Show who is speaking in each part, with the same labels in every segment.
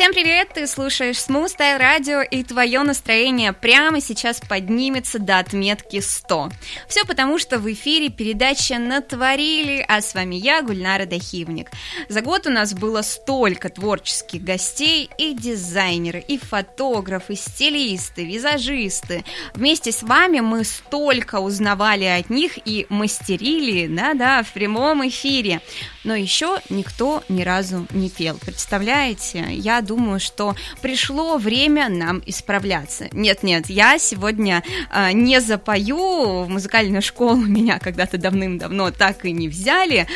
Speaker 1: Всем привет! Ты слушаешь Smooth Style Radio и твое настроение прямо сейчас поднимется до отметки 100. Все потому, что в эфире передача «Натворили», а с вами я, Гульнара Дахивник. За год у нас было столько творческих гостей и дизайнеры, и фотографы, и стилисты, визажисты. Вместе с вами мы столько узнавали от них и мастерили, да-да, в прямом эфире. Но еще никто ни разу не пел. Представляете? Я думаю, что пришло время нам исправляться. Нет-нет, я сегодня э, не запою, в музыкальную школу меня когда-то давным-давно так и не взяли,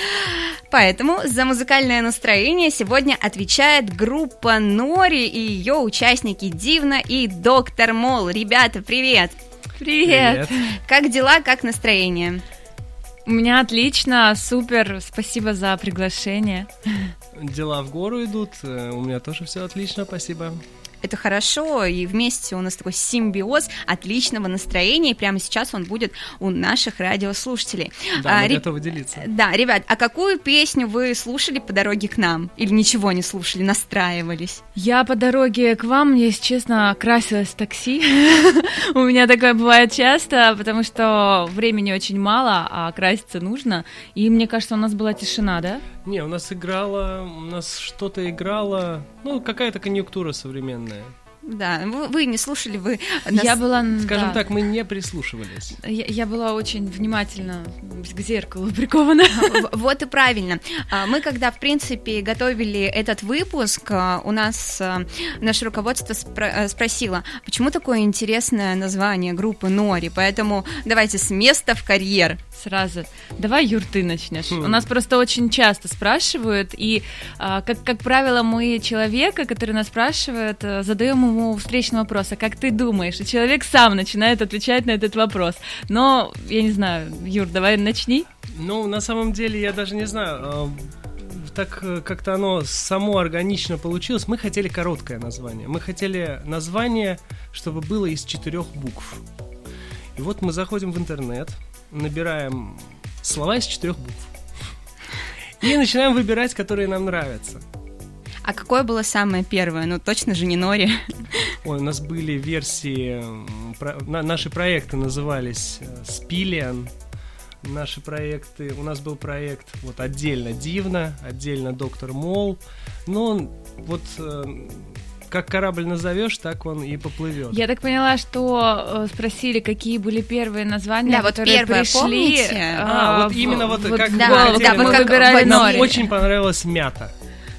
Speaker 1: поэтому за музыкальное настроение сегодня отвечает группа Нори и ее участники Дивна и Доктор Мол. Ребята, привет!
Speaker 2: Привет!
Speaker 1: Привет! Как дела, как настроение?
Speaker 2: У меня отлично, супер, спасибо за приглашение.
Speaker 3: Дела в гору идут, э, у меня тоже все отлично, спасибо
Speaker 1: это хорошо, и вместе у нас такой симбиоз отличного настроения, и прямо сейчас он будет у наших радиослушателей.
Speaker 3: Да, а, мы ре... готовы делиться.
Speaker 1: Да, ребят, а какую песню вы слушали по дороге к нам? Или ничего не слушали, настраивались?
Speaker 2: Я по дороге к вам, если честно, красилась в такси. У меня такое бывает часто, потому что времени очень мало, а краситься нужно. И мне кажется, у нас была тишина, да?
Speaker 3: Не, у нас играла, у нас что-то играло, ну, какая-то конъюнктура современная.
Speaker 1: Да, вы, не слушали, вы...
Speaker 2: Нас... Я была...
Speaker 3: Скажем да. так, мы не прислушивались.
Speaker 2: Я, я была очень внимательно к зеркалу прикована.
Speaker 1: Вот и правильно. А, мы, когда, в принципе, готовили этот выпуск, а, у нас а, наше руководство спро- спросило, почему такое интересное название группы Нори, поэтому давайте с места в карьер
Speaker 2: сразу. Давай, Юр, ты начнешь. Хм. У нас просто очень часто спрашивают, и, а, как, как правило, мы человека, который нас спрашивает, э, задаем ему встречный вопрос, а как ты думаешь? И человек сам начинает отвечать на этот вопрос. Но, я не знаю, Юр, давай начни.
Speaker 3: Ну, на самом деле, я даже не знаю а, так э, как-то оно само органично получилось. Мы хотели короткое название. Мы хотели название, чтобы было из четырех букв. И вот мы заходим в интернет, набираем слова из четырех букв. И начинаем выбирать, которые нам нравятся.
Speaker 1: А какое было самое первое? Ну, точно же не Нори.
Speaker 3: Ой, у нас были версии... Про, на, наши проекты назывались. Э, наши проекты... У нас был проект вот отдельно Дивно, отдельно Доктор Мол. Но вот э, как корабль назовешь, так он и поплывет.
Speaker 2: Я так поняла, что э, спросили, какие были первые названия,
Speaker 1: да, которые вот первые, пришли. Помните?
Speaker 3: А, а вот именно вот, вот как,
Speaker 2: да, да,
Speaker 3: мы
Speaker 2: как выбирали
Speaker 3: Нам очень понравилась мята.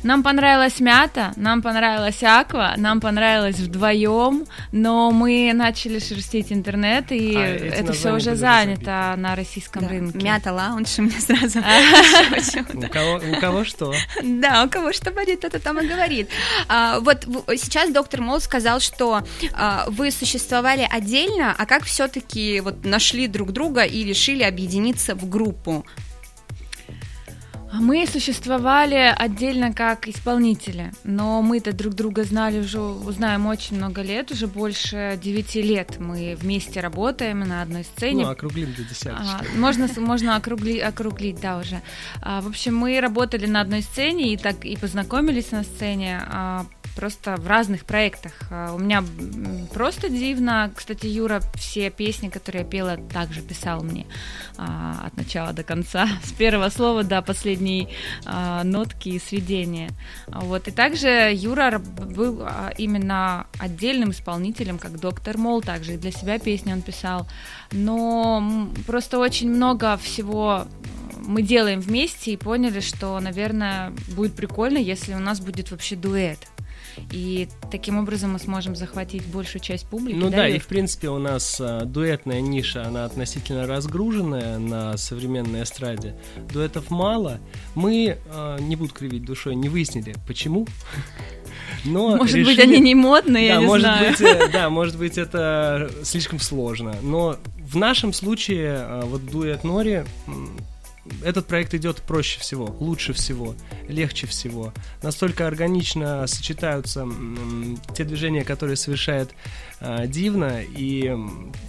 Speaker 2: Нам понравилась мята, нам понравилась аква, нам понравилось вдвоем, но мы начали шерстить интернет, и а, это все уже занято на российском да. рынке.
Speaker 1: Мята лаунж меня сразу.
Speaker 3: У кого, у кого что?
Speaker 1: Да, у кого что болит, это там и говорит. А, вот сейчас доктор Мол сказал, что а, вы существовали отдельно, а как все-таки вот нашли друг друга и решили объединиться в группу?
Speaker 2: Мы существовали отдельно как исполнители, но мы-то друг друга знали уже, знаем очень много лет, уже больше девяти лет мы вместе работаем на одной сцене.
Speaker 3: Ну, округлим до десяточки.
Speaker 2: А, можно, можно округли, округлить, да, уже. А, в общем, мы работали на одной сцене и так и познакомились на сцене. А, просто в разных проектах. А, у меня просто дивно. Кстати, Юра все песни, которые я пела, также писал мне а, от начала до конца, с первого слова до последней а, нотки и сведения. Вот. И также Юра был а, именно отдельным исполнителем, как доктор Мол, также и для себя песни он писал. Но просто очень много всего мы делаем вместе и поняли, что, наверное, будет прикольно, если у нас будет вообще дуэт и таким образом мы сможем захватить большую часть публики.
Speaker 3: Ну да, да и в принципе у нас а, дуэтная ниша, она относительно разгруженная на современной эстраде. Дуэтов мало. Мы, а, не буду кривить душой, не выяснили, почему.
Speaker 2: Но может решили... быть, они не модные,
Speaker 3: да,
Speaker 2: я не
Speaker 3: может
Speaker 2: знаю.
Speaker 3: Быть, э, да, может быть, это слишком сложно. Но в нашем случае, а, вот дуэт Нори этот проект идет проще всего, лучше всего, легче всего. Настолько органично сочетаются те движения, которые совершает э, Дивна, и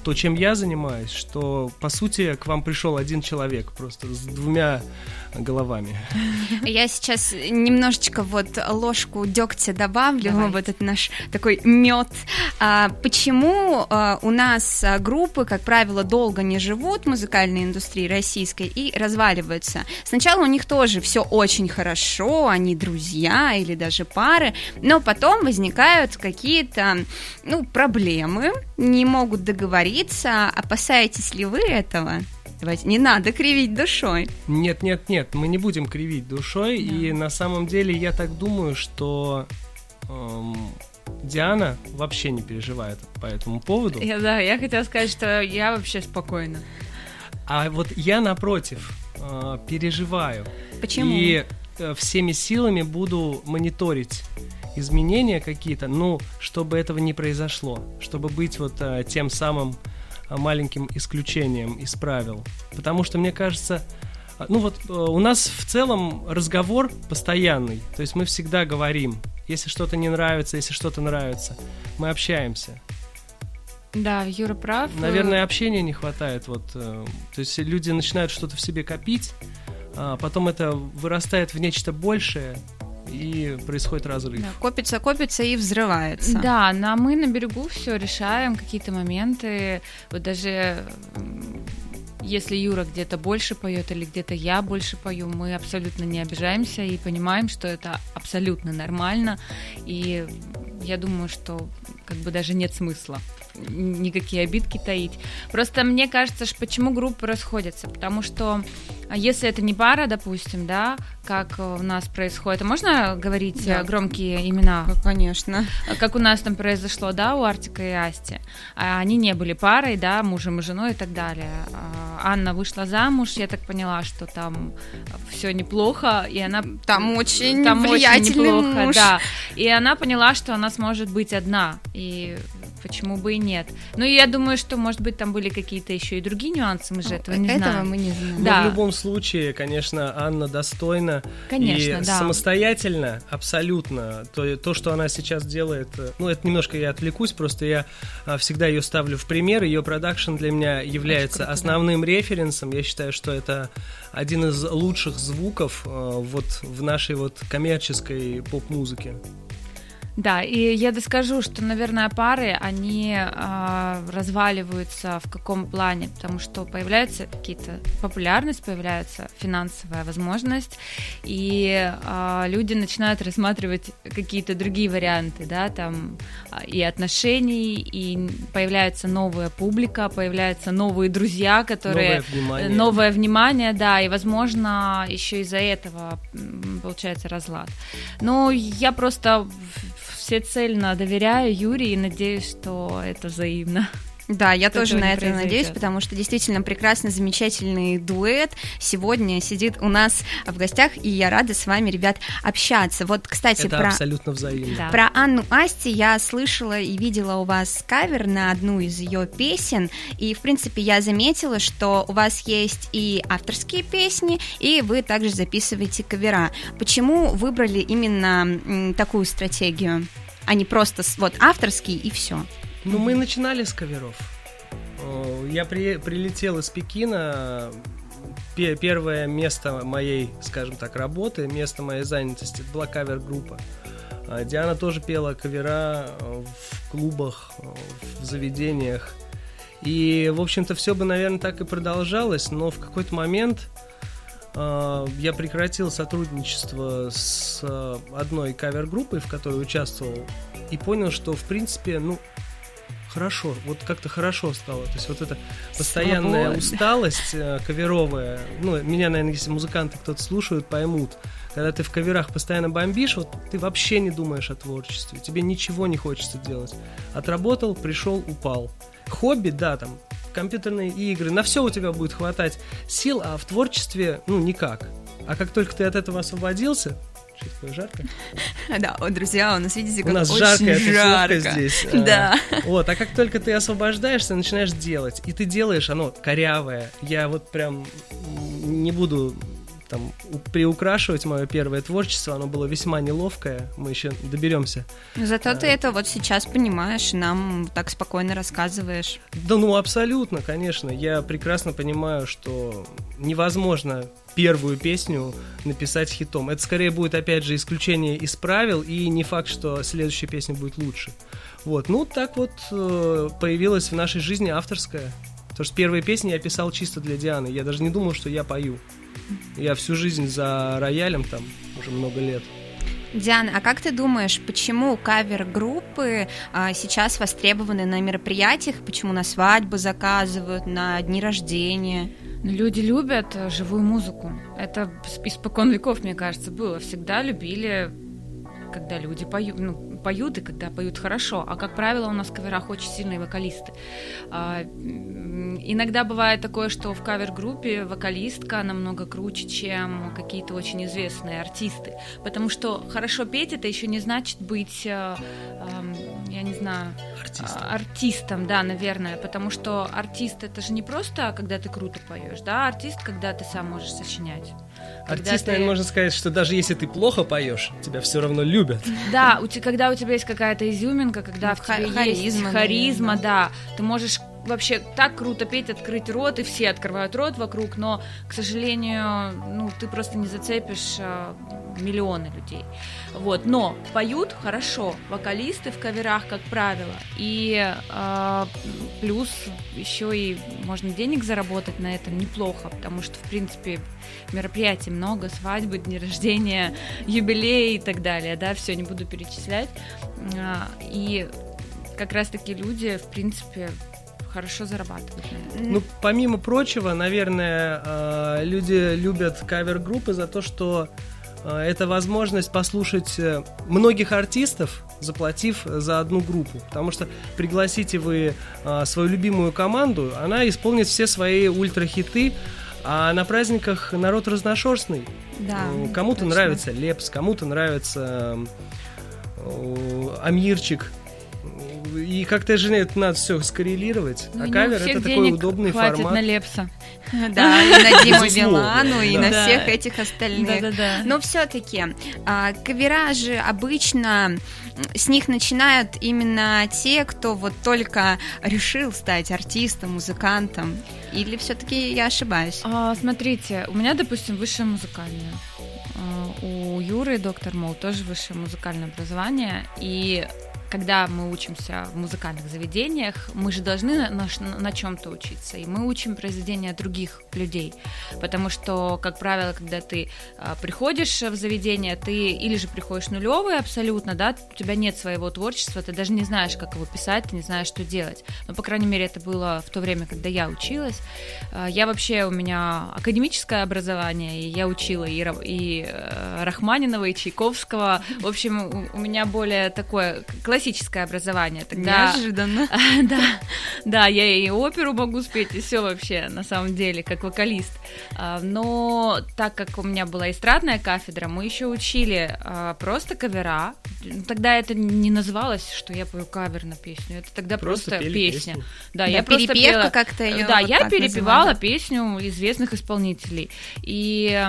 Speaker 3: то, чем я занимаюсь, что, по сути, к вам пришел один человек просто с двумя головами.
Speaker 1: Я сейчас немножечко вот ложку дегтя добавлю Давай. в этот наш такой мед. А, почему а, у нас группы, как правило, долго не живут в музыкальной индустрии российской и разваливаются? Сначала у них тоже все очень хорошо, они друзья или даже пары, но потом возникают какие-то ну, проблемы, не могут договориться. Опасаетесь ли вы этого? Давайте, не надо кривить душой.
Speaker 3: Нет, нет, нет, мы не будем кривить душой. Да. И на самом деле я так думаю, что эм, Диана вообще не переживает по этому поводу.
Speaker 2: Я, да, я хотела сказать, что я вообще спокойна.
Speaker 3: А вот я напротив э, переживаю.
Speaker 1: Почему?
Speaker 3: И всеми силами буду мониторить изменения какие-то, ну, чтобы этого не произошло, чтобы быть вот э, тем самым маленьким исключением из правил. Потому что, мне кажется, ну вот э, у нас в целом разговор постоянный. То есть мы всегда говорим, если что-то не нравится, если что-то нравится, мы общаемся.
Speaker 2: Да, Юра прав.
Speaker 3: Наверное, общения не хватает. Вот, э, то есть люди начинают что-то в себе копить, а потом это вырастает в нечто большее, и происходит разрыв. Да,
Speaker 1: копится, копится и взрывается.
Speaker 2: Да, но мы на берегу все решаем, какие-то моменты. Вот даже если Юра где-то больше поет или где-то я больше пою, мы абсолютно не обижаемся и понимаем, что это абсолютно нормально. И я думаю, что как бы даже нет смысла никакие обидки таить. Просто мне кажется, что почему группы расходятся, потому что а, если это не пара, допустим, да, как у нас происходит, а можно говорить да. громкие имена?
Speaker 1: Конечно.
Speaker 2: Как у нас там произошло, да, у Артика и Асти. Они не были парой, да, мужем и женой и так далее. Анна вышла замуж, я так поняла, что там все неплохо, и она...
Speaker 1: Там очень там влиятельный очень неплохо, муж.
Speaker 2: да. И она поняла, что она сможет быть одна. И почему бы и нет. Ну, я думаю, что, может быть, там были какие-то еще и другие нюансы, мы же этого не
Speaker 1: этого
Speaker 2: знаем.
Speaker 1: мы не знаем.
Speaker 3: Да. Но в любом случае, конечно, Анна достойна
Speaker 2: конечно,
Speaker 3: и
Speaker 2: да.
Speaker 3: самостоятельно, абсолютно. То, то, что она сейчас делает, э, ну, это немножко я отвлекусь, просто я а, всегда ее ставлю в пример, ее продакшн для меня является круто, основным да. референсом, я считаю, что это один из лучших звуков э, вот в нашей вот коммерческой поп-музыке.
Speaker 2: Да, и я доскажу, что, наверное, пары, они э, разваливаются в каком плане, потому что появляется какие-то популярность, появляется финансовая возможность, и э, люди начинают рассматривать какие-то другие варианты, да, там и отношений, и появляется новая публика, появляются новые друзья, которые...
Speaker 3: Новое внимание.
Speaker 2: Новое внимание, да, и, возможно, еще из-за этого получается разлад. Но я просто всецельно доверяю Юрию и надеюсь, что это взаимно.
Speaker 1: Да, я тоже на это произойдет. надеюсь, потому что действительно прекрасный, замечательный дуэт сегодня сидит у нас в гостях, и я рада с вами, ребят, общаться. Вот, кстати,
Speaker 3: это
Speaker 1: про...
Speaker 3: абсолютно взаимно.
Speaker 1: Да. Про Анну Асти я слышала и видела у вас кавер на одну из ее песен, и, в принципе, я заметила, что у вас есть и авторские песни, и вы также записываете кавера. Почему выбрали именно такую стратегию? а не просто вот авторский и все.
Speaker 3: Ну, мы начинали с каверов. Я при, прилетел из Пекина. Первое место моей, скажем так, работы, место моей занятости, была кавер-группа. А Диана тоже пела кавера э, в клубах, э, в заведениях. И, в общем-то, все бы, наверное, так и продолжалось, но в какой-то момент э, я прекратил сотрудничество с одной кавер-группой, в которой участвовал, и понял, что, в принципе, ну, хорошо, вот как-то хорошо стало. То есть вот эта постоянная Свобода. усталость э, каверовая, ну, меня, наверное, если музыканты кто-то слушают, поймут. Когда ты в каверах постоянно бомбишь, вот ты вообще не думаешь о творчестве, тебе ничего не хочется делать. Отработал, пришел, упал. Хобби, да, там, компьютерные игры, на все у тебя будет хватать сил, а в творчестве, ну, никак. А как только ты от этого освободился, такое жарко?
Speaker 1: Да, друзья, у нас, видите, как
Speaker 3: У нас
Speaker 1: очень
Speaker 3: жаркая
Speaker 1: жарко.
Speaker 3: здесь.
Speaker 1: Да.
Speaker 3: Вот, а как только ты освобождаешься, начинаешь делать, и ты делаешь оно корявое. Я вот прям не буду там приукрашивать мое первое творчество, оно было весьма неловкое, мы еще доберемся.
Speaker 1: Зато а, ты это вот сейчас понимаешь, нам так спокойно рассказываешь.
Speaker 3: Да ну абсолютно, конечно, я прекрасно понимаю, что невозможно первую песню написать хитом. Это скорее будет, опять же, исключение из правил, и не факт, что следующая песня будет лучше. Вот, ну так вот э, появилась в нашей жизни авторская. Потому что первые песни я писал чисто для Дианы. Я даже не думал, что я пою. Я всю жизнь за роялем там уже много лет.
Speaker 1: Диана, а как ты думаешь, почему кавер-группы а, сейчас востребованы на мероприятиях, почему на свадьбы заказывают, на дни рождения?
Speaker 2: Ну, люди любят э, живую музыку. Это испокон веков, мне кажется, было. Всегда любили когда люди поют, ну, поют и когда поют хорошо. А как правило, у нас в каверах очень сильные вокалисты. А, иногда бывает такое, что в кавер-группе вокалистка намного круче, чем какие-то очень известные артисты. Потому что хорошо петь это еще не значит быть, а, а, я не знаю, артистом. артистом, да, наверное. Потому что артист это же не просто, когда ты круто поешь, да, артист, когда ты сам можешь сочинять.
Speaker 3: Артист, ты... наверное, можно сказать, что даже если ты плохо поешь, тебя все равно любят.
Speaker 2: Да, у тебя, когда у тебя есть какая-то изюминка, когда ну, в тебе харизма, есть харизма, да, ты можешь вообще так круто петь, открыть рот, и все открывают рот вокруг, но, к сожалению, ну, ты просто не зацепишь а, миллионы людей. Вот, но поют хорошо, вокалисты в каверах, как правило, и а, плюс еще и можно денег заработать на этом неплохо, потому что, в принципе, мероприятий много, свадьбы, дни рождения, юбилеи и так далее, да, все не буду перечислять. А, и как раз-таки люди, в принципе, хорошо зарабатывают.
Speaker 3: Ну, помимо прочего, наверное, э, люди любят кавер-группы за то, что э, это возможность послушать э, многих артистов, заплатив за одну группу. Потому что пригласите вы свою любимую команду, она исполнит все свои ультрахиты, а на праздниках народ разношерстный. Да, кому-то нравится Лепс, кому-то нравится Амирчик, и как-то же это надо все скоррелировать. Ну, а кавер это такой удобный
Speaker 2: хватит
Speaker 3: формат.
Speaker 2: на Лепса.
Speaker 1: Да, и на Диму Билану, и на всех этих остальных. Но все-таки а, кавера же обычно с них начинают именно те, кто вот только решил стать артистом, музыкантом. Или все-таки я ошибаюсь?
Speaker 2: А, смотрите, у меня, допустим, высшее музыкальное. А, у Юры, доктор Мол, тоже высшее музыкальное образование. И когда мы учимся в музыкальных заведениях, мы же должны на, на, на чем-то учиться, и мы учим произведения других людей, потому что, как правило, когда ты а, приходишь в заведение, ты или же приходишь нулевый абсолютно, да, у тебя нет своего творчества, ты даже не знаешь, как его писать, ты не знаешь, что делать. Но, по крайней мере, это было в то время, когда я училась. А, я вообще, у меня академическое образование, и я учила и, и э, Рахманинова, и Чайковского. В общем, у, у меня более такое классическое образование.
Speaker 1: Тогда... Неожиданно.
Speaker 2: да, да, я и оперу могу спеть, и все вообще, на самом деле, как вокалист. А, но так как у меня была эстрадная кафедра, мы еще учили а, просто кавера. Тогда это не называлось, что я пою кавер на песню. Это тогда просто, просто песня. Песню.
Speaker 1: Да, да, я просто пела... как-то ее
Speaker 2: Да, вот я перепевала называли. песню известных исполнителей. И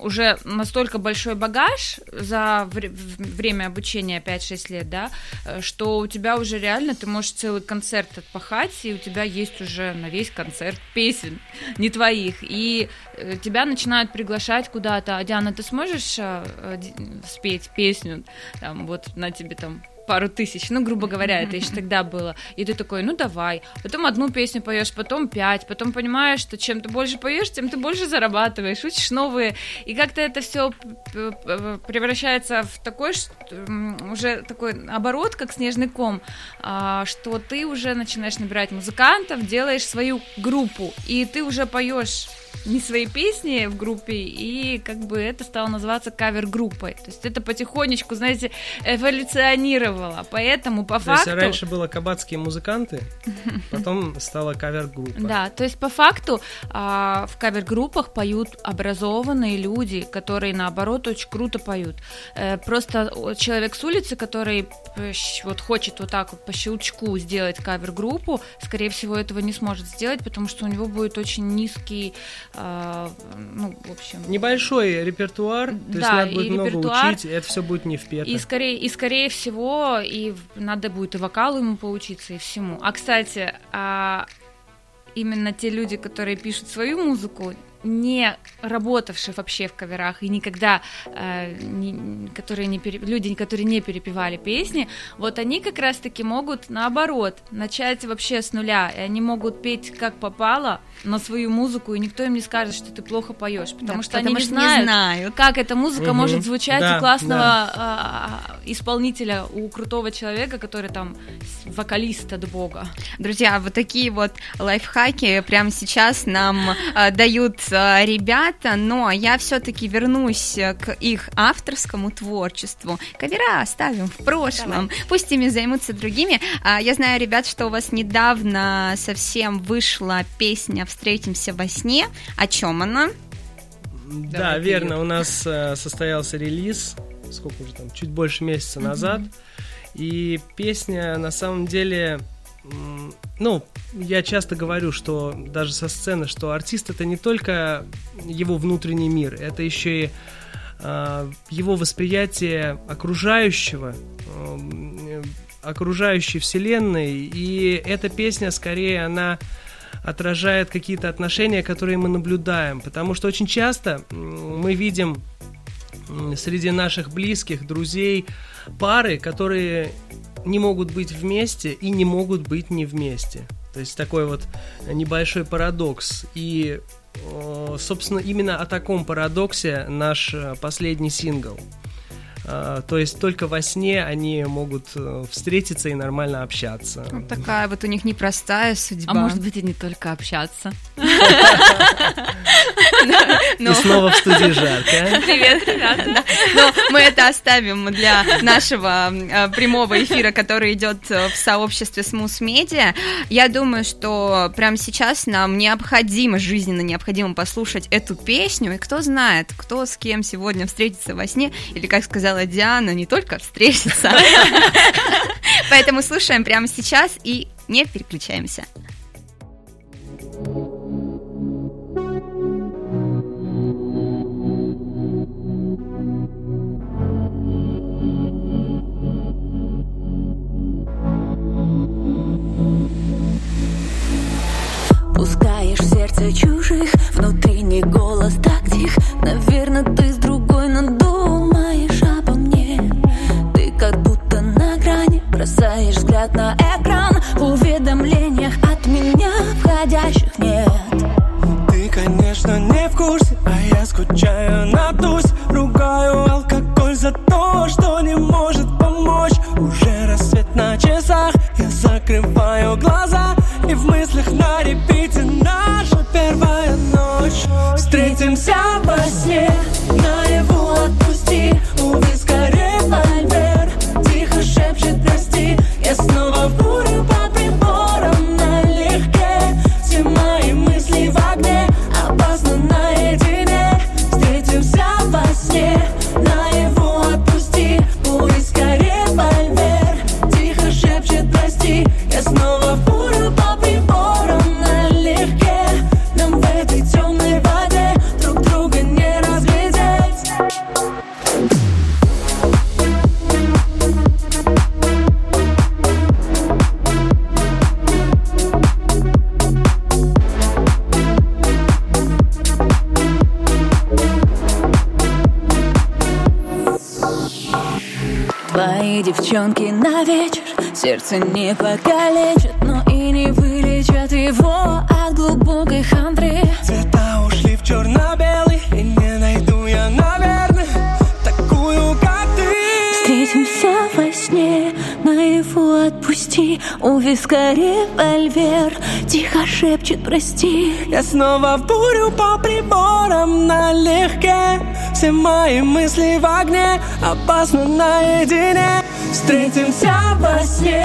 Speaker 2: уже настолько большой багаж за время обучения 5-6 лет, да, что у тебя уже реально ты можешь целый концерт отпахать, и у тебя есть уже на весь концерт песен, не твоих. И э, тебя начинают приглашать куда-то. А, Диана, ты сможешь э, спеть песню? Там, вот на тебе там пару тысяч, ну, грубо говоря, это еще тогда было. И ты такой, ну, давай. Потом одну песню поешь, потом пять, потом понимаешь, что чем ты больше поешь, тем ты больше зарабатываешь, учишь новые. И как-то это все превращается в такой уже такой оборот, как снежный ком, а, что ты уже начинаешь набирать музыкантов, делаешь свою группу, и ты уже поешь не свои песни в группе, и как бы это стало называться кавер-группой. То есть это потихонечку, знаете, эволюционировало. Поэтому по
Speaker 3: то
Speaker 2: факту...
Speaker 3: есть раньше было кабацкие музыканты, потом стала кавер-группа.
Speaker 2: Да, то есть по факту а, в кавер-группах поют образованные люди, которые наоборот очень круто поют. Э, просто человек с улицы, который вот хочет вот так вот по щелчку сделать кавер-группу, скорее всего этого не сможет сделать, потому что у него будет очень низкий э, ну, в общем...
Speaker 3: Небольшой репертуар, то
Speaker 2: Да,
Speaker 3: есть надо будет много
Speaker 2: репертуар,
Speaker 3: учить, и это все будет не впето.
Speaker 2: И скорее, и скорее всего, и надо будет и вокалу ему поучиться, и всему. А кстати, а, именно те люди, которые пишут свою музыку, не работавшие вообще в каверах и никогда, э, не- которые не пере- люди, которые не перепевали песни, вот они как раз-таки могут наоборот начать вообще с нуля, и они могут петь как попало на свою музыку, и никто им не скажет, что ты плохо поешь, потому
Speaker 1: Да,
Speaker 2: что они
Speaker 1: потому
Speaker 2: не
Speaker 1: что
Speaker 2: знают,
Speaker 1: знают.
Speaker 2: как эта музыка
Speaker 3: Мгм.
Speaker 2: может звучать
Speaker 3: Да,
Speaker 2: у классного
Speaker 3: да.
Speaker 2: а, исполнителя, у крутого человека, который там вокалист от бога.
Speaker 1: Друзья, вот такие вот лайфхаки прямо сейчас нам э, дают э, ребята, но я все-таки вернусь э, к их авторскому творчеству. Кавера оставим в прошлом, пусть ими займутся другими. А, я знаю, ребят, что у вас недавно совсем вышла песня «Встретимся во сне». О чем она?
Speaker 3: Да,
Speaker 2: Давай,
Speaker 3: верно, у нас э, состоялся релиз, сколько уже там, чуть больше месяца назад, и песня на самом деле, ну, я часто говорю, что даже со сцены, что артист это не только его внутренний мир, это еще и э, его восприятие окружающего, э, окружающей вселенной, и эта песня скорее она отражает какие-то отношения, которые мы наблюдаем. Потому что очень часто мы видим среди наших близких, друзей, пары, которые не могут быть вместе и не могут быть не вместе. То есть такой вот небольшой парадокс. И, э, собственно, именно о таком парадоксе наш э, последний сингл. А, То есть только во сне они могут э, встретиться и нормально общаться.
Speaker 1: Вот такая вот у них непростая судьба.
Speaker 2: А может быть и не только общаться.
Speaker 3: И снова в студии жарко.
Speaker 2: Привет, ребята.
Speaker 1: Но мы это оставим для нашего э, прямого эфира, который идет э, в сообществе Smooth Media. Я думаю, что прямо сейчас нам необходимо, жизненно необходимо послушать эту песню. И кто знает, кто с кем сегодня встретится во сне, или, как сказала Диана, не только встретится. Поэтому слушаем прямо сейчас и не переключаемся.
Speaker 4: Пускаешь в сердце чужих Внутренний Твои девчонки на вечер Сердце не покалечат Но и не вылечат его От глубокой хандры.
Speaker 5: Цвета ушли в черно-белый
Speaker 4: Отпусти У виска револьвер. Тихо шепчет прости
Speaker 5: Я снова в бурю по приборам налегке. Все мои мысли в огне Опасно наедине. Встретимся во сне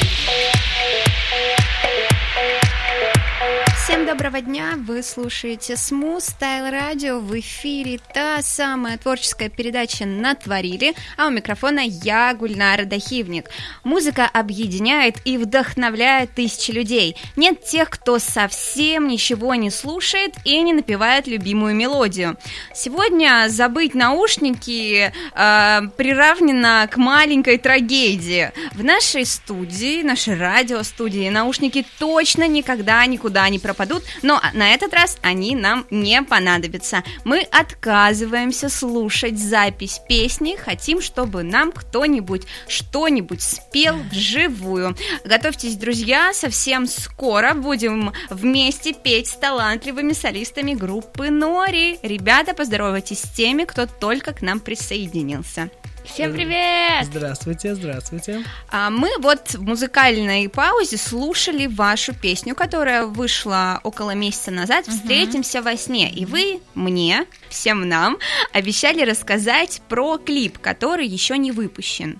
Speaker 1: Доброго дня! Вы слушаете Smooth Style Radio в эфире та самая творческая передача «Натворили», а у микрофона я, Гульнара Дахивник. Музыка объединяет и вдохновляет тысячи людей. Нет тех, кто совсем ничего не слушает и не напевает любимую мелодию. Сегодня забыть наушники э, приравнено к маленькой трагедии. В нашей студии, нашей радиостудии, наушники точно никогда никуда не пропадут, но на этот раз они нам не понадобятся. Мы отказываемся слушать запись песни, хотим, чтобы нам кто-нибудь что-нибудь спел вживую. Готовьтесь, друзья, совсем скоро будем вместе петь с талантливыми солистами группы Нори. Ребята, поздоровайтесь с теми, кто только к нам присоединился.
Speaker 2: Всем привет!
Speaker 3: Здравствуйте, здравствуйте.
Speaker 1: А мы вот в музыкальной паузе слушали вашу песню, которая вышла около месяца назад. Встретимся во сне. И вы мне, всем нам, обещали рассказать про клип, который еще не выпущен.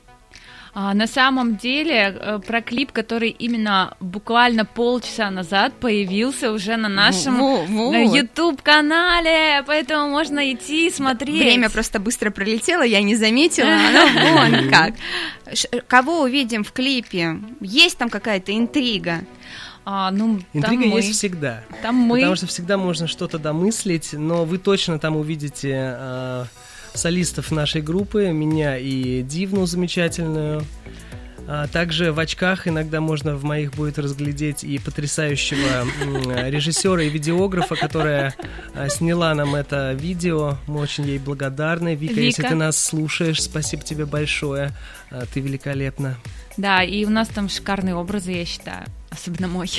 Speaker 2: А, на самом деле, э, про клип, который именно буквально полчаса назад появился уже на нашем
Speaker 1: вот.
Speaker 2: YouTube-канале, поэтому можно идти и смотреть.
Speaker 1: Время просто быстро пролетело, я не заметила. Ну, вон как. Ш- Кого увидим в клипе? Есть там какая-то интрига?
Speaker 2: А, ну, там
Speaker 3: Интрига
Speaker 2: мы.
Speaker 3: есть всегда.
Speaker 2: Там мы.
Speaker 3: Потому что всегда можно что-то домыслить, но вы точно там увидите э, солистов нашей группы, меня и Дивну замечательную. А также в очках иногда можно в моих будет разглядеть и потрясающего режиссера и видеографа, которая а, сняла нам это видео. Мы очень ей благодарны. Вика, если
Speaker 2: Вика.
Speaker 3: ты нас слушаешь, спасибо тебе большое. А, Ты великолепна.
Speaker 2: Да, и у нас там шикарные образы, я считаю. Особенно мой.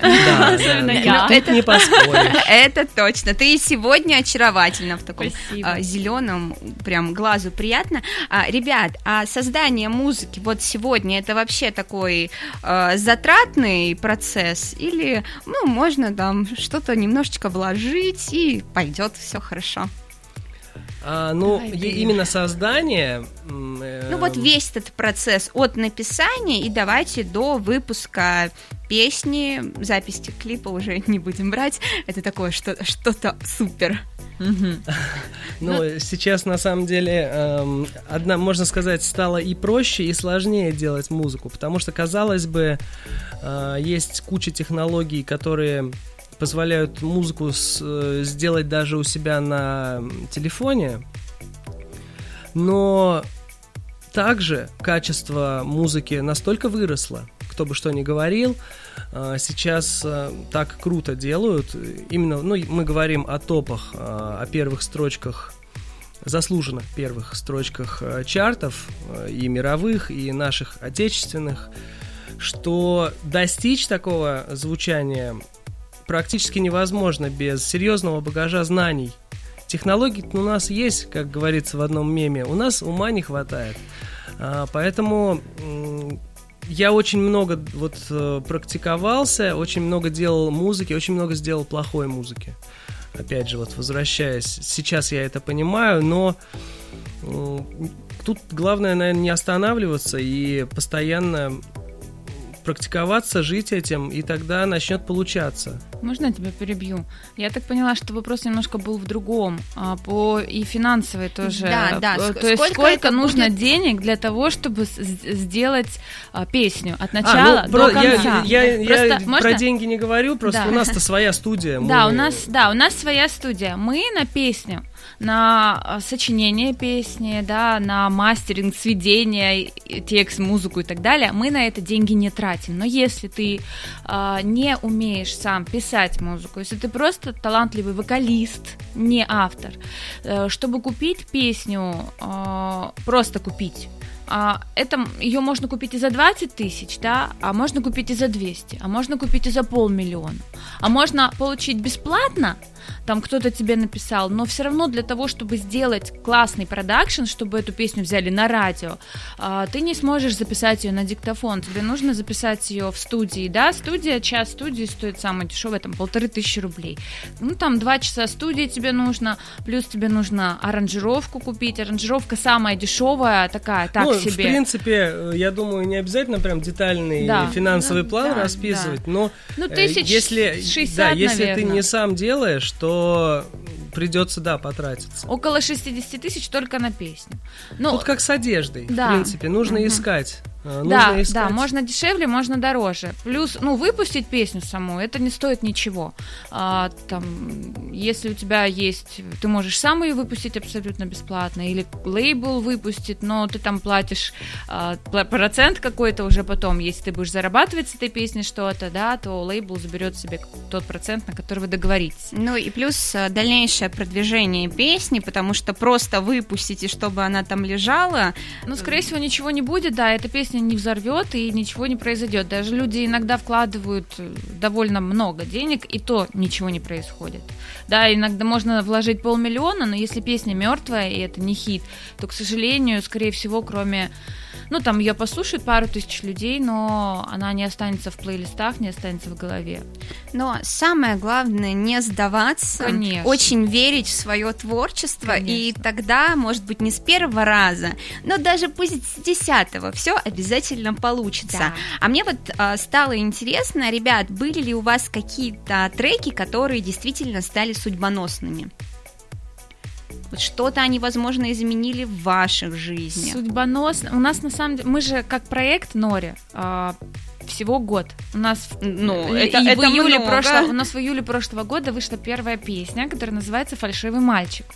Speaker 3: Да,
Speaker 2: Особенно
Speaker 3: да.
Speaker 2: я.
Speaker 3: Тут не поспоришь.
Speaker 1: Это точно. Ты и сегодня очаровательна в таком
Speaker 2: Спасибо.
Speaker 1: зеленом, прям глазу приятно. А, ребят, а создание музыки вот сегодня это вообще такой а, затратный процесс или ну можно там что-то немножечко вложить и пойдет все хорошо.
Speaker 3: А, ну,
Speaker 2: Давай,
Speaker 3: именно создание... э,
Speaker 1: Ну вот весь этот процесс от написания и давайте до выпуска песни, записи клипа уже не будем брать. Это такое что- что-то супер.
Speaker 3: Ну, сейчас на самом деле эм, одна, можно сказать, стало и проще, и сложнее делать музыку, потому что, казалось бы, э, есть куча технологий, которые позволяют музыку с- э, сделать даже у себя на телефоне, но также качество музыки настолько выросло, кто бы что ни говорил, э, сейчас э, так круто делают. Именно, ну, мы говорим о топах, о первых строчках, заслуженно первых строчках чартов и мировых, и наших отечественных, что достичь такого звучания практически невозможно без серьезного багажа знаний. Технологий у нас есть, как говорится в одном меме, у нас ума не хватает. А, Поэтому я очень много вот э, практиковался, очень много делал музыки, очень много сделал плохой музыки. Опять же, вот возвращаясь, сейчас я это понимаю, но тут главное, наверное, не останавливаться и постоянно практиковаться, жить этим, и тогда начнет получаться.
Speaker 2: Можно я тебя перебью? Я так поняла, что вопрос немножко был в другом, а, по и финансовой тоже.
Speaker 1: Да, да,
Speaker 2: Э, То есть
Speaker 1: сколько
Speaker 2: сколько,
Speaker 1: это
Speaker 2: нужно
Speaker 1: будет?
Speaker 2: денег для того, чтобы сделать а, песню от
Speaker 3: А,
Speaker 2: начала
Speaker 3: ну,
Speaker 2: до
Speaker 3: про-
Speaker 2: конца?
Speaker 3: я, я- я
Speaker 2: Просто
Speaker 3: про
Speaker 2: можно-
Speaker 3: деньги не говорю, просто
Speaker 2: Да.
Speaker 3: у нас-то своя студия.
Speaker 2: Да,
Speaker 3: мы-
Speaker 2: у нас, да, у нас своя студия. Мы на песню, на а, сочинение песни, да, на мастеринг, сведение, текст, музыку и так далее, мы на это деньги не тратим. Но если ты а, не умеешь сам писать музыку, если ты просто талантливый вокалист, не автор, э, чтобы купить песню, а, просто купить. а, это ее можно купить и за 20 тысяч, да, а можно купить и за 200, а можно купить и за полмиллиона, а можно получить бесплатно, там кто-то тебе написал, но все равно для того, чтобы сделать классный продакшн, чтобы эту песню взяли на радио, а, ты не сможешь записать ее на диктофон, тебе нужно записать ее в студии, да, студия, час студии стоит самое дешевое, там полторы тысячи рублей. Ну, там два часа студии тебе нужно, плюс тебе нужно аранжировку купить, аранжировка самая дешевая, такая, так
Speaker 3: ну,
Speaker 2: себе.
Speaker 3: в принципе, я думаю, не обязательно прям детальный
Speaker 2: Да,
Speaker 3: финансовый
Speaker 2: да,
Speaker 3: план
Speaker 2: да,
Speaker 3: расписывать, но
Speaker 2: Ну,
Speaker 3: э,
Speaker 2: тысяч
Speaker 3: если,
Speaker 2: 60,
Speaker 3: да, если ты
Speaker 2: наверное.
Speaker 3: не сам делаешь, то придется, да, потратиться.
Speaker 2: Около 60 тысяч только на песню. Ну,
Speaker 3: Тут как с одеждой,
Speaker 2: Да.
Speaker 3: в принципе, нужно
Speaker 2: Мгм.
Speaker 3: искать. э,
Speaker 2: да,
Speaker 3: нужно искать.
Speaker 2: да, можно дешевле, можно дороже. Плюс, ну, выпустить песню саму, это не стоит ничего. А, там, если у тебя есть, ты можешь сам ее выпустить абсолютно бесплатно, или лейбл выпустит, но ты там платишь а, процент какой-то уже потом. Если ты будешь зарабатывать с этой песни что-то, да, то лейбл заберет себе тот процент, на который вы договоритесь.
Speaker 1: Ну и плюс э, дальнейшее продвижение песни, потому что просто выпустите, чтобы она там лежала.
Speaker 2: Ну, скорее всего, ничего не будет, да, эта песня не взорвет и ничего не произойдет. Даже люди иногда вкладывают э, довольно много денег, и то ничего не происходит. Да, иногда можно вложить полмиллиона, но если песня мертвая и это не хит, то, к сожалению, скорее всего, кроме ну, там ее послушают пару тысяч людей, но она не останется в плейлистах, не останется в голове.
Speaker 1: Но самое главное не сдаваться,
Speaker 2: Конечно.
Speaker 1: очень верить в свое творчество, и
Speaker 2: Конечно.
Speaker 1: тогда, может быть, не с первого раза, но даже пусть с десятого, все обязательно получится.
Speaker 2: Да.
Speaker 1: А мне вот а, стало интересно, ребят, были ли у вас какие-то треки, которые действительно стали судьбоносными? Что-то они, возможно, изменили в ваших жизнях.
Speaker 2: Судьбоносно. У нас на самом деле, мы же как проект Нори а, всего год. У нас
Speaker 1: Ну, это-
Speaker 2: и
Speaker 1: это
Speaker 2: в июле
Speaker 1: много.
Speaker 2: прошлого, у нас в июле прошлого года вышла первая песня, которая называется "Фальшивый мальчик".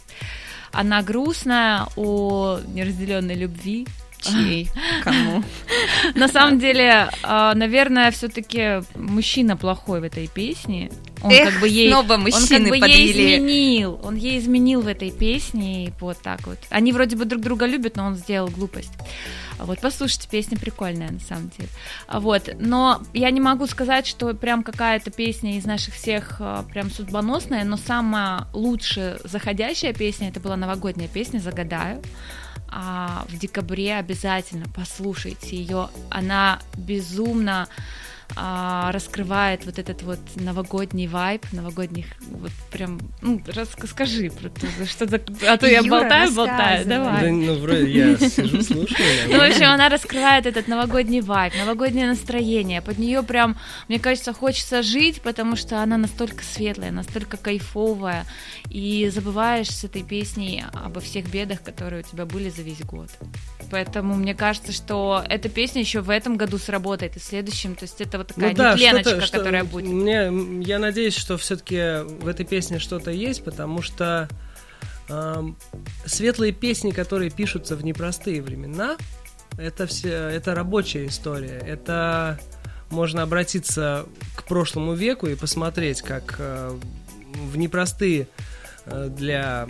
Speaker 2: Она грустная о неразделенной любви.
Speaker 1: Чьей? Кому?
Speaker 2: На самом деле, а, наверное, все-таки мужчина плохой в этой песне. Он
Speaker 1: Эх,
Speaker 2: как бы ей,
Speaker 1: снова
Speaker 2: он
Speaker 1: мужчины
Speaker 2: как бы ей изменил, он ей изменил в этой песне, и вот так вот. Они вроде бы друг друга любят, но он сделал глупость. А Вот, послушайте, песня прикольная, на самом деле. А Вот, но я не могу сказать, что прям какая-то песня из наших всех прям судьбоносная, но самая лучшая заходящая песня, это была новогодняя песня «Загадаю». А в декабре обязательно послушайте ее. Она безумно а, раскрывает вот этот вот новогодний вайб, новогодних вот прям, ну, расскажи про то, что за... А то я
Speaker 1: Юра,
Speaker 2: болтаю, болтаю, давай.
Speaker 3: Да, ну, вроде я сижу, слушаю.
Speaker 2: Ну, в общем, она раскрывает этот новогодний вайб, новогоднее настроение. Под нее прям, мне кажется, хочется жить, потому что она настолько светлая, настолько кайфовая. И забываешь с этой песней обо всех бедах, которые у тебя были за весь год. Поэтому мне кажется, что эта песня еще в этом году сработает, и в следующем. То есть это вот такая
Speaker 3: Ну да,
Speaker 2: нетленочка,
Speaker 3: что-
Speaker 2: которая будет.
Speaker 3: Мне, я надеюсь, что все-таки в этой песне что-то есть, потому что эм, светлые песни, которые пишутся в непростые времена, это все, это рабочая история. Это можно обратиться к прошлому веку и посмотреть, как э, в непростые э, для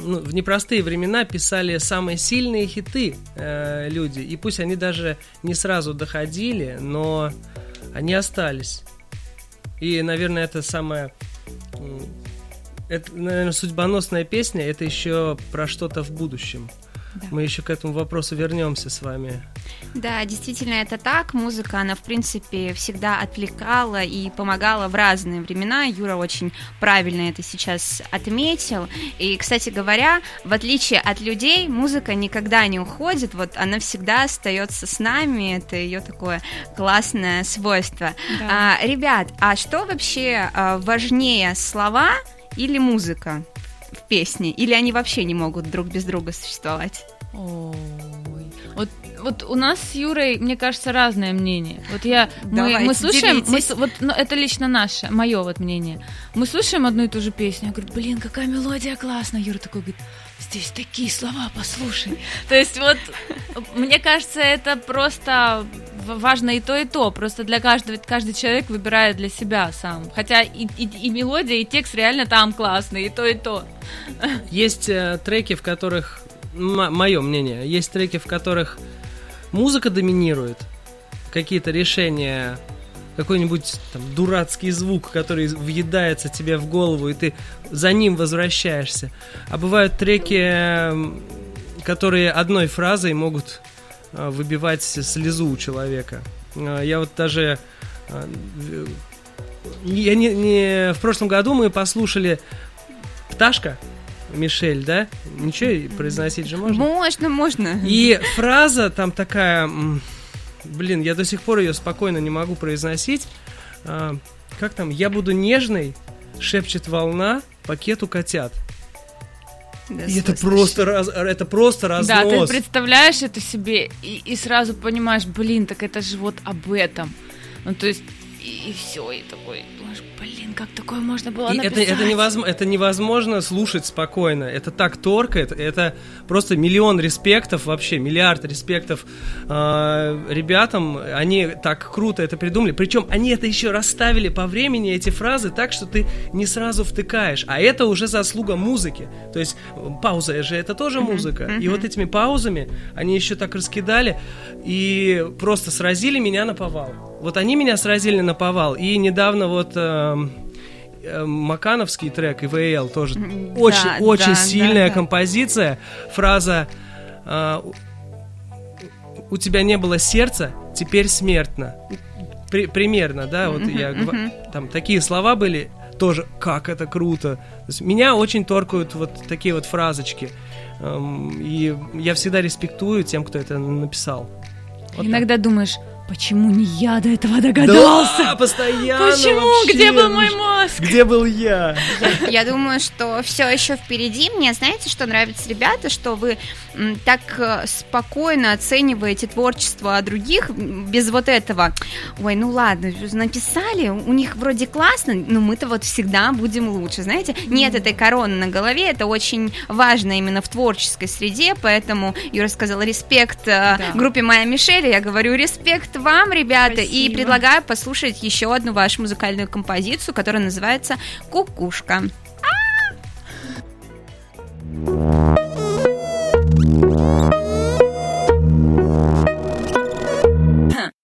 Speaker 3: ну, в непростые времена писали самые сильные хиты э, люди. И пусть они даже не сразу доходили, но они остались. И, наверное, это самая... Это, наверное, судьбоносная песня, это еще про что-то в будущем.
Speaker 2: Да.
Speaker 3: Мы еще к этому вопросу вернемся с вами.
Speaker 1: Да, действительно, это так. Музыка, она, в принципе, всегда отвлекала и помогала в разные времена. Юра очень правильно это сейчас отметил. И, кстати говоря, в отличие от людей, музыка никогда не уходит. Вот она всегда остается с нами. Это ее такое классное свойство.
Speaker 2: Да.
Speaker 1: А, ребят, а что вообще а, важнее, слова или музыка в песне? Или они вообще не могут друг без друга существовать?
Speaker 2: Ой. Вот, вот у нас с Юрой, мне кажется, разное мнение. Вот я, мы,
Speaker 1: Давайте,
Speaker 2: мы слушаем, мы,
Speaker 1: делитесь.
Speaker 2: вот, ну, это лично наше, мое вот мнение. Мы слушаем одну и ту же песню, я говорю, блин, какая мелодия классная. Юра такой говорит, здесь такие слова, послушай. То есть вот, мне кажется, это просто важно и то, и то. Просто для каждого, каждый человек выбирает для себя сам. Хотя и, и, и мелодия, и текст реально там классные, и то, и то.
Speaker 3: Есть э, треки, в которых, мое мнение, есть треки, в которых музыка доминирует, какие-то решения какой-нибудь там дурацкий звук, который въедается тебе в голову, и ты за ним возвращаешься. А бывают треки, которые одной фразой могут а, выбивать слезу у человека. А, я вот даже... А, я не, не, в прошлом году мы послушали «Пташка», Мишель, да? Ничего произносить же можно?
Speaker 1: Можно, можно.
Speaker 3: И фраза там такая, блин, я до сих пор ее спокойно не могу произносить. А, как там? Я буду нежной, шепчет волна пакету котят. Да, и это просто, раз, это просто разнос.
Speaker 2: Да, ты представляешь это себе и, и сразу понимаешь, блин, так это же вот об этом. Ну, то есть, и, и все, и такой, блин, как такое можно было
Speaker 3: и
Speaker 2: написать?
Speaker 3: Это, это, невозможно, это невозможно слушать спокойно. Это так торкает. Это просто миллион респектов вообще, миллиард респектов э, ребятам. Они так круто это придумали. Причем они это еще расставили по времени, эти фразы, так, что ты не сразу втыкаешь. А это уже заслуга музыки. То есть пауза же это тоже музыка. И вот этими паузами они еще так раскидали и просто сразили меня на повал. Вот они меня сразили на повал. И недавно вот... Э Макановский трек ИВЛ тоже да, очень очень да, сильная да, композиция. Фраза э, "У тебя не было сердца, теперь смертно". При, примерно, да, вот я там такие слова были тоже. Как это круто! меня очень торкают вот такие вот фразочки, эм, и я всегда респектую тем, кто это написал.
Speaker 2: Вот Иногда так. думаешь Почему не я до этого догадался?
Speaker 3: Да, постоянно.
Speaker 2: Почему?
Speaker 3: Вообще.
Speaker 2: Где был мой мозг?
Speaker 3: Где был я?
Speaker 1: Я, я думаю, что все еще впереди. Мне знаете, что нравится, ребята, что вы так э, спокойно оцениваете творчество других без вот этого. Ой, ну ладно, написали, у них вроде классно, но мы-то вот всегда будем лучше, знаете? Нет этой короны на голове, это очень важно именно в творческой среде, поэтому Юра сказала респект э, да. группе Майя Мишель, я говорю респект вам, ребята, Спасибо. и предлагаю послушать еще одну вашу музыкальную композицию, которая называется «Кукушка».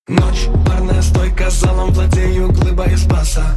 Speaker 6: Ночь, парная стойка, залом владею, глыба из баса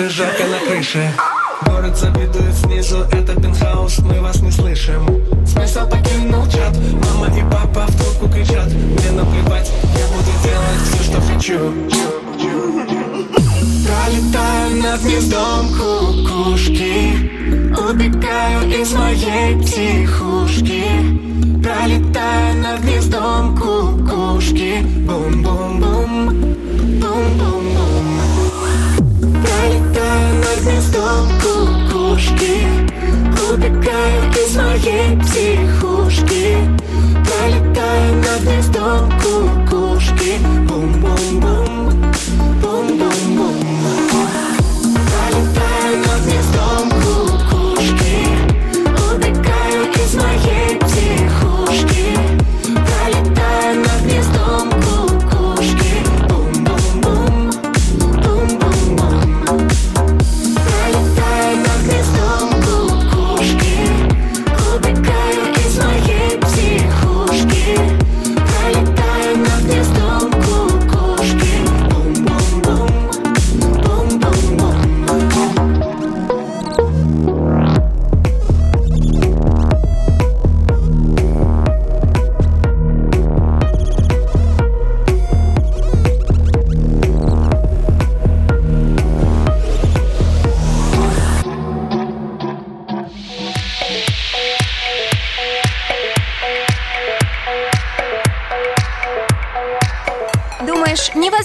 Speaker 4: душе, жарко на крыше. Город завидует снизу, это пентхаус, мы вас не слышим. Смысл покинул чат, мама и папа в трубку кричат. Мне наплевать, я буду делать все, что хочу. Пролетаю над гнездом кукушки Убегаю из моей психушки. Пролетаю над гнездом кукушки Бум-бум-бум Убегаю из моей психушки Пролетаю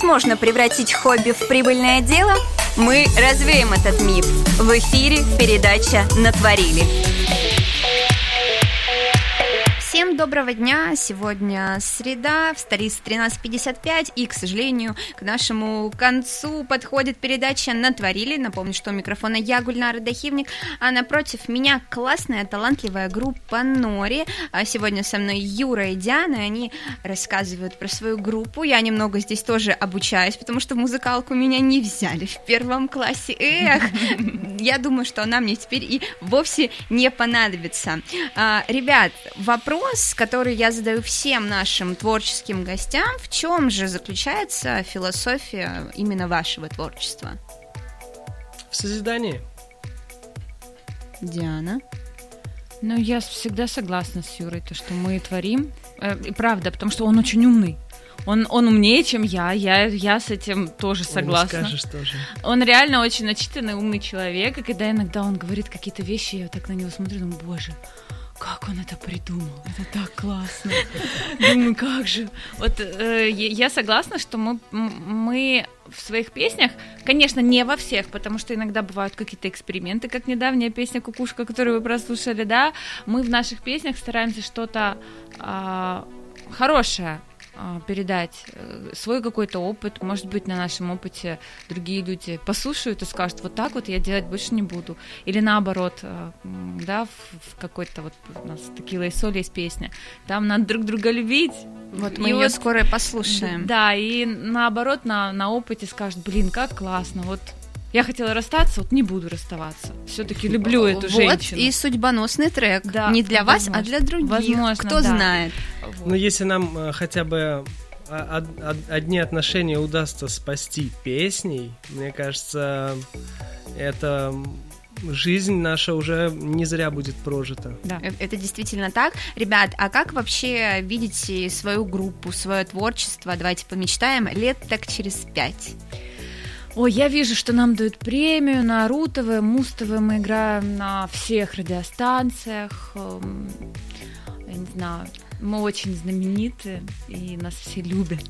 Speaker 1: Невозможно превратить хобби в прибыльное дело? Мы развеем этот миф. В эфире передача «Натворили». Доброго дня! Сегодня среда, в столице 13.55, и, к сожалению, к нашему концу подходит передача «Натворили». Напомню, что у микрофона я, Гульнара Дахивник, а напротив меня классная, талантливая группа Нори. А сегодня со мной Юра и Диана, и они рассказывают про свою группу. Я немного здесь тоже обучаюсь, потому что музыкалку меня не взяли в первом классе. Эх, я думаю, что она мне теперь и вовсе не понадобится. А, ребят, вопрос, который я задаю всем нашим творческим гостям. В чем же заключается философия именно вашего творчества?
Speaker 3: В созидании.
Speaker 1: Диана?
Speaker 2: Ну, я всегда согласна с Юрой, то, что мы творим. Э, и правда, потому что он очень умный. Он, он умнее, чем я. я. Я с этим тоже согласна.
Speaker 3: Не скажешь тоже.
Speaker 2: Он реально очень начитанный, умный человек. И когда иногда он говорит какие-то вещи, я так на него смотрю, думаю, боже, как он это придумал? Это так классно. Думаю, как же. Вот э, я согласна, что мы, мы в своих песнях, конечно, не во всех, потому что иногда бывают какие-то эксперименты, как недавняя песня «Кукушка», которую вы прослушали, да, мы в наших песнях стараемся что-то э, хорошее передать э, свой какой-то опыт. Может быть, на нашем опыте другие люди послушают и скажут, вот так вот я делать больше не буду. Или наоборот, э, да, в какой-то вот у нас «Текила и соль» есть песня. Там надо друг друга любить.
Speaker 1: Вот мы и ее вот, скоро послушаем.
Speaker 2: Да, и наоборот, на, на опыте скажут, блин, как классно, вот я хотела расстаться, вот не буду расставаться. Все-таки люблю эту вот женщину.
Speaker 1: и судьбоносный трек. Да, не для возможно. вас, а для других. Возможно, Кто да. знает.
Speaker 3: Вот. Ну, если нам э, хотя бы а, одни отношения удастся спасти песней, мне кажется, это жизнь наша уже не зря будет прожита.
Speaker 1: Да, э, это действительно так. Ребят, а как вообще видите свою группу, свое творчество? Давайте помечтаем лет так через пять.
Speaker 2: Ой, я вижу, что нам дают премию на Мустовое. Мы играем на всех радиостанциях. Эм, я не знаю, мы очень знамениты, и нас все любят.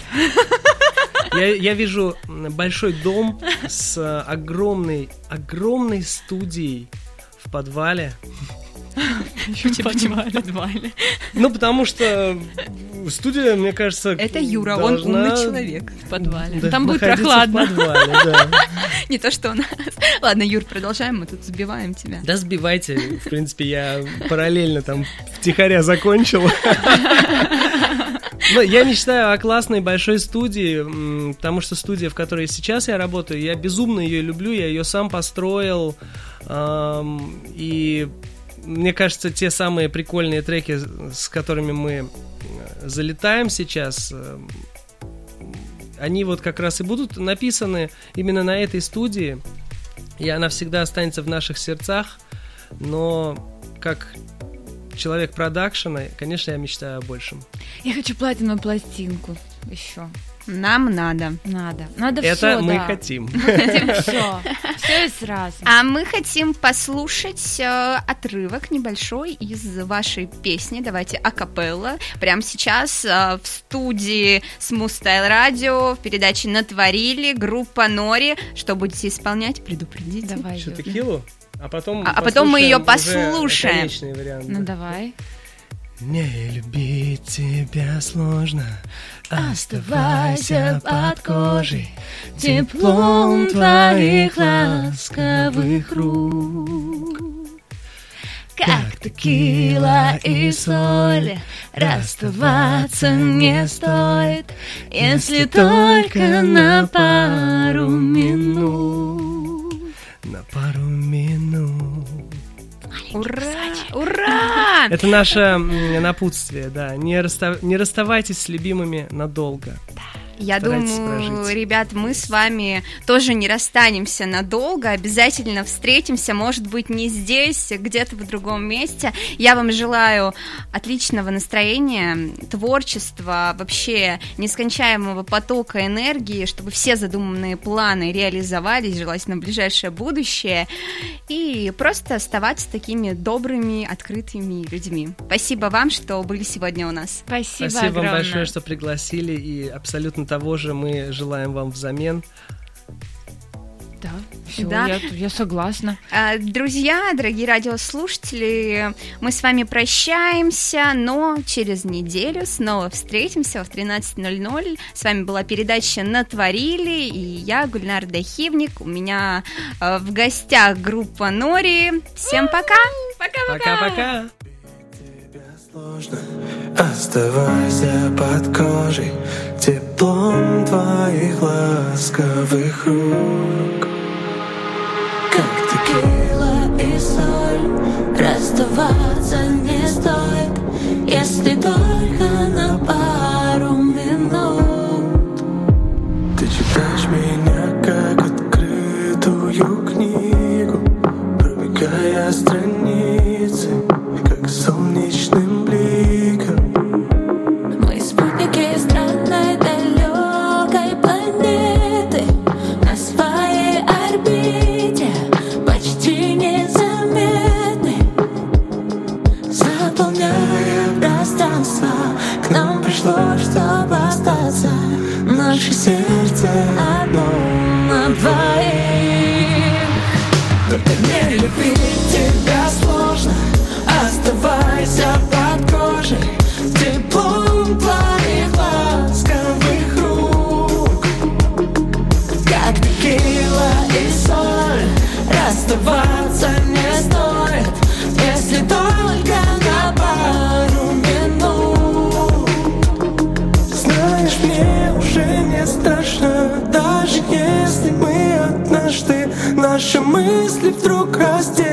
Speaker 3: Я, я вижу большой дом с огромной, огромной студией в подвале.
Speaker 2: Почему в подвале?
Speaker 3: Ну, потому что студия, мне кажется,
Speaker 1: Это Юра, он умный человек в подвале.
Speaker 2: Там будет прохладно.
Speaker 1: Не то, что у нас. Ладно, Юр, продолжаем, мы тут сбиваем тебя.
Speaker 3: Да, сбивайте. В принципе, я параллельно там втихаря закончил. Но я мечтаю о классной большой студии, потому что студия, в которой сейчас я работаю, я безумно ее люблю, я ее сам построил, и мне кажется, те самые прикольные треки, с которыми мы э, залетаем сейчас, э, они вот как раз и будут написаны именно на этой студии, и она всегда останется в наших сердцах, но как человек продакшена, конечно, я мечтаю о большем.
Speaker 2: Я хочу платиновую пластинку еще.
Speaker 1: Нам надо.
Speaker 2: Надо. Надо
Speaker 3: Это
Speaker 2: все,
Speaker 3: мы
Speaker 2: да.
Speaker 3: хотим.
Speaker 2: Хотим все. Все и сразу.
Speaker 1: А мы хотим послушать э, отрывок небольшой из вашей песни. Давайте акапелла. Прямо сейчас э, в студии Smooth Style Radio в передаче «Натворили» группа Нори. Что будете исполнять, предупредите.
Speaker 2: Давай,
Speaker 3: Что, текилу? А потом,
Speaker 1: а, а потом мы ее послушаем.
Speaker 2: Ну давай.
Speaker 3: Не любить тебя сложно,
Speaker 4: Оставайся под кожей. Теплом твоих ласковых рук. Как текила и соль Расставаться не стоит Если только на пару минут.
Speaker 3: На пару минут
Speaker 1: Ура! Ура!
Speaker 3: Это наше напутствие, да. Не, расстав... не расставайтесь с любимыми надолго.
Speaker 1: Да. Я думаю, прожить. ребят, мы с вами тоже не расстанемся надолго, обязательно встретимся, может быть, не здесь, где-то в другом месте. Я вам желаю отличного настроения, творчества, вообще нескончаемого потока энергии, чтобы все задуманные планы реализовались, желательно в ближайшее будущее, и просто оставаться такими добрыми, открытыми людьми. Спасибо вам, что были сегодня у нас.
Speaker 2: Спасибо,
Speaker 3: Спасибо
Speaker 2: огромное.
Speaker 3: вам большое, что пригласили, и абсолютно того же мы желаем вам взамен.
Speaker 2: Да, все,
Speaker 1: Да.
Speaker 2: Я, я согласна.
Speaker 1: А, Друзья, дорогие радиослушатели, мы с вами прощаемся, но через неделю снова встретимся в 13.00. С вами была передача «Натворили» и я, Гульнар Дахивник. У меня э, в гостях группа Нори. Всем пока! Пока-пока!
Speaker 3: Пока-пока!
Speaker 7: Сложно Оставайся под кожей Теплом твоих ласковых рук.
Speaker 4: Как текила и соль Расставаться не стоит. Если только Расставаться не стоит Если только на пару минут.
Speaker 7: Знаешь, мне уже не страшно Даже если мы однажды Наши мысли вдруг разделим